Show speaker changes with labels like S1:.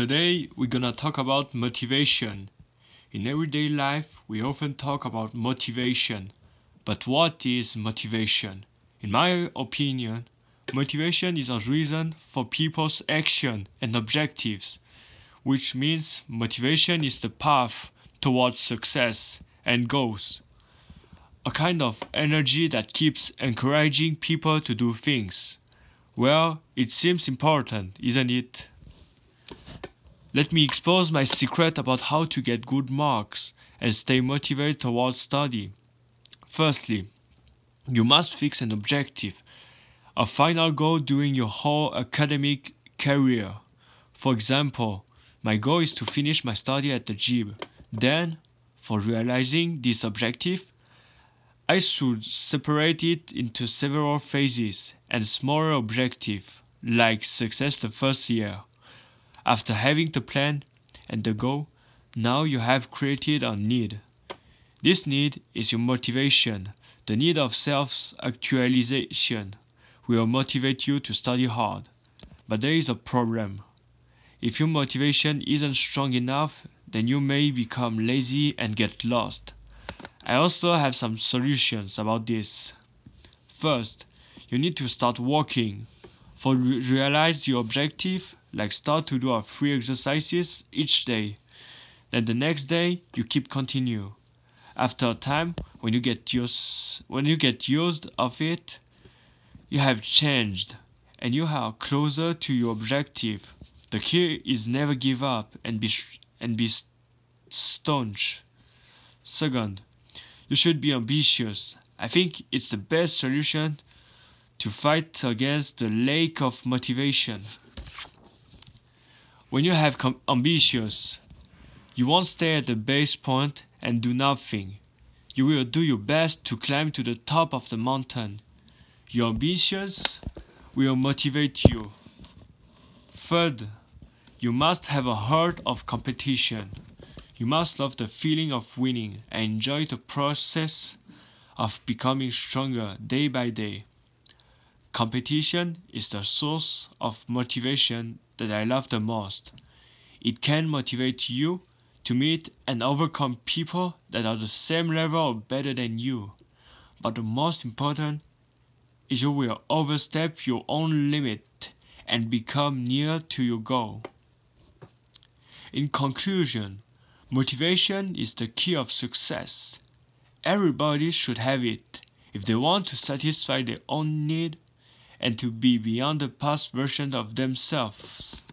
S1: Today we're gonna talk about motivation. In everyday life, we often talk about motivation. But what is motivation? In my opinion, motivation is a reason for people's action and objectives, which means motivation is the path towards success and goals. A kind of energy that keeps encouraging people to do things. Well, it seems important, isn't it? Let me expose my secret about how to get good marks and stay motivated towards study. Firstly, you must fix an objective, a final goal during your whole academic career. For example, my goal is to finish my study at the gym. Then, for realizing this objective, I should separate it into several phases and smaller objectives, like success the first year. After having the plan and the goal, now you have created a need. This need is your motivation. The need of self actualization will motivate you to study hard. But there is a problem. If your motivation isn't strong enough, then you may become lazy and get lost. I also have some solutions about this. First, you need to start working. For re- realize your objective, like start to do a free exercises each day. Then the next day you keep continue. After a time, when you get used when you get used of it, you have changed and you are closer to your objective. The key is never give up and be and be staunch. Second, you should be ambitious. I think it's the best solution to fight against the lack of motivation. When you have com- ambitious, you won't stay at the base point and do nothing. You will do your best to climb to the top of the mountain. Your ambitions will motivate you. Third, you must have a heart of competition. You must love the feeling of winning and enjoy the process of becoming stronger day by day. Competition is the source of motivation that I love the most. It can motivate you to meet and overcome people that are the same level or better than you. But the most important is you will overstep your own limit and become near to your goal. In conclusion, motivation is the key of success. Everybody should have it if they want to satisfy their own need and to be beyond the past version of themselves.